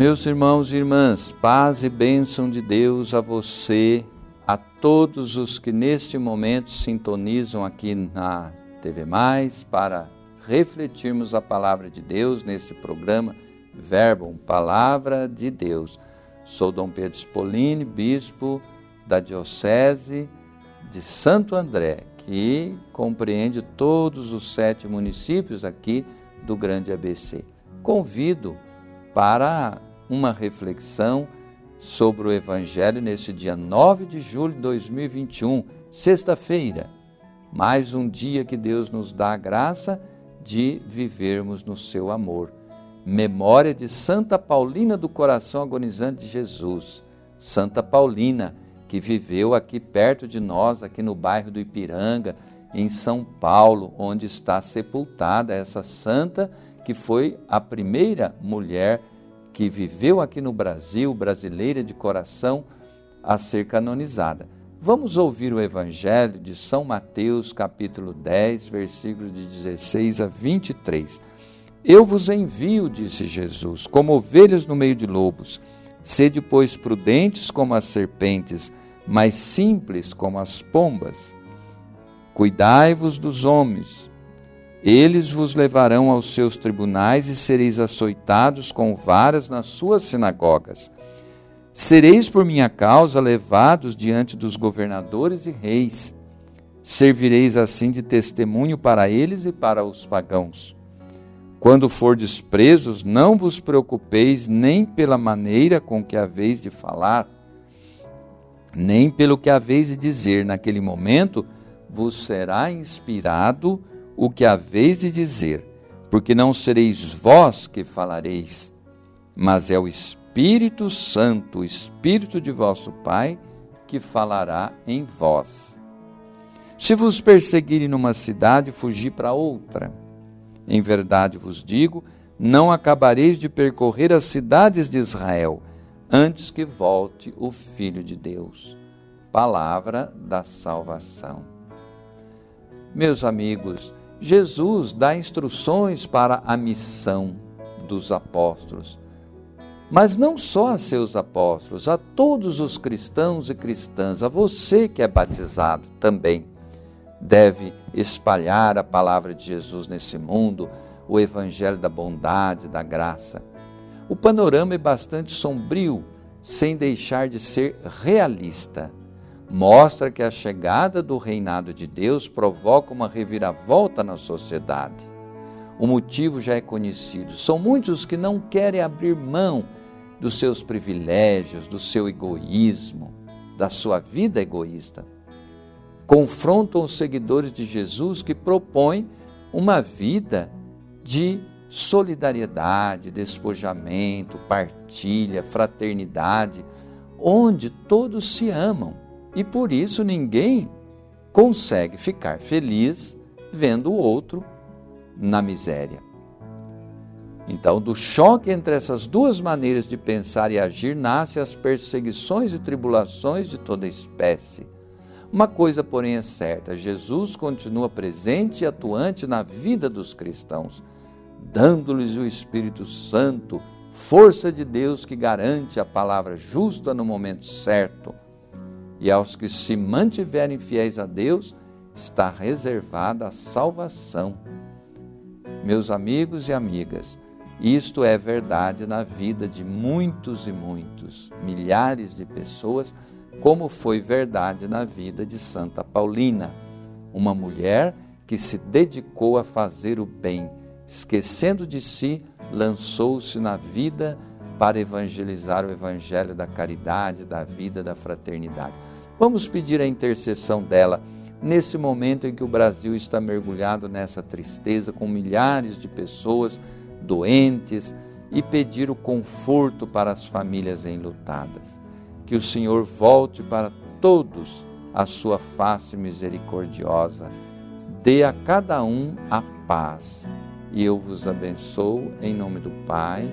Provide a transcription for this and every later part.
Meus irmãos e irmãs, paz e bênção de Deus a você, a todos os que neste momento sintonizam aqui na TV Mais para refletirmos a palavra de Deus nesse programa Verbo, Palavra de Deus. Sou Dom Pedro Spolini, bispo da Diocese de Santo André, que compreende todos os sete municípios aqui do Grande ABC. Convido para uma reflexão sobre o Evangelho nesse dia 9 de julho de 2021, sexta-feira. Mais um dia que Deus nos dá a graça de vivermos no seu amor. Memória de Santa Paulina do Coração Agonizante de Jesus. Santa Paulina, que viveu aqui perto de nós, aqui no bairro do Ipiranga, em São Paulo, onde está sepultada essa santa que foi a primeira mulher que viveu aqui no Brasil, brasileira de coração, a ser canonizada. Vamos ouvir o Evangelho de São Mateus, capítulo 10, versículos de 16 a 23. Eu vos envio, disse Jesus, como ovelhas no meio de lobos. Sede, pois, prudentes como as serpentes, mas simples como as pombas. Cuidai-vos dos homens eles vos levarão aos seus tribunais e sereis açoitados com varas nas suas sinagogas. Sereis por minha causa levados diante dos governadores e reis. Servireis assim de testemunho para eles e para os pagãos. Quando fordes presos, não vos preocupeis nem pela maneira com que haveis de falar, nem pelo que haveis de dizer. Naquele momento vos será inspirado o que haveis de dizer, porque não sereis vós que falareis, mas é o Espírito Santo, o Espírito de vosso Pai, que falará em vós. Se vos perseguirem numa cidade, fugi para outra. Em verdade vos digo, não acabareis de percorrer as cidades de Israel, antes que volte o Filho de Deus. Palavra da salvação. Meus amigos, Jesus dá instruções para a missão dos apóstolos. Mas não só a seus apóstolos, a todos os cristãos e cristãs, a você que é batizado também, deve espalhar a palavra de Jesus nesse mundo, o evangelho da bondade, da graça. O panorama é bastante sombrio, sem deixar de ser realista mostra que a chegada do reinado de Deus provoca uma reviravolta na sociedade. O motivo já é conhecido. São muitos que não querem abrir mão dos seus privilégios, do seu egoísmo, da sua vida egoísta. Confrontam os seguidores de Jesus que propõem uma vida de solidariedade, despojamento, partilha, fraternidade, onde todos se amam e por isso ninguém consegue ficar feliz vendo o outro na miséria. Então, do choque entre essas duas maneiras de pensar e agir, nascem as perseguições e tribulações de toda espécie. Uma coisa, porém, é certa: Jesus continua presente e atuante na vida dos cristãos, dando-lhes o Espírito Santo, força de Deus que garante a palavra justa no momento certo e aos que se mantiverem fiéis a Deus está reservada a salvação. Meus amigos e amigas, isto é verdade na vida de muitos e muitos, milhares de pessoas, como foi verdade na vida de Santa Paulina, uma mulher que se dedicou a fazer o bem, esquecendo de si, lançou-se na vida para evangelizar o evangelho da caridade, da vida, da fraternidade. Vamos pedir a intercessão dela nesse momento em que o Brasil está mergulhado nessa tristeza, com milhares de pessoas doentes, e pedir o conforto para as famílias enlutadas. Que o Senhor volte para todos a sua face misericordiosa, dê a cada um a paz. E eu vos abençoo em nome do Pai,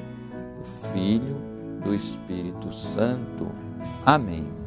do Filho, do Espírito Santo. Amém.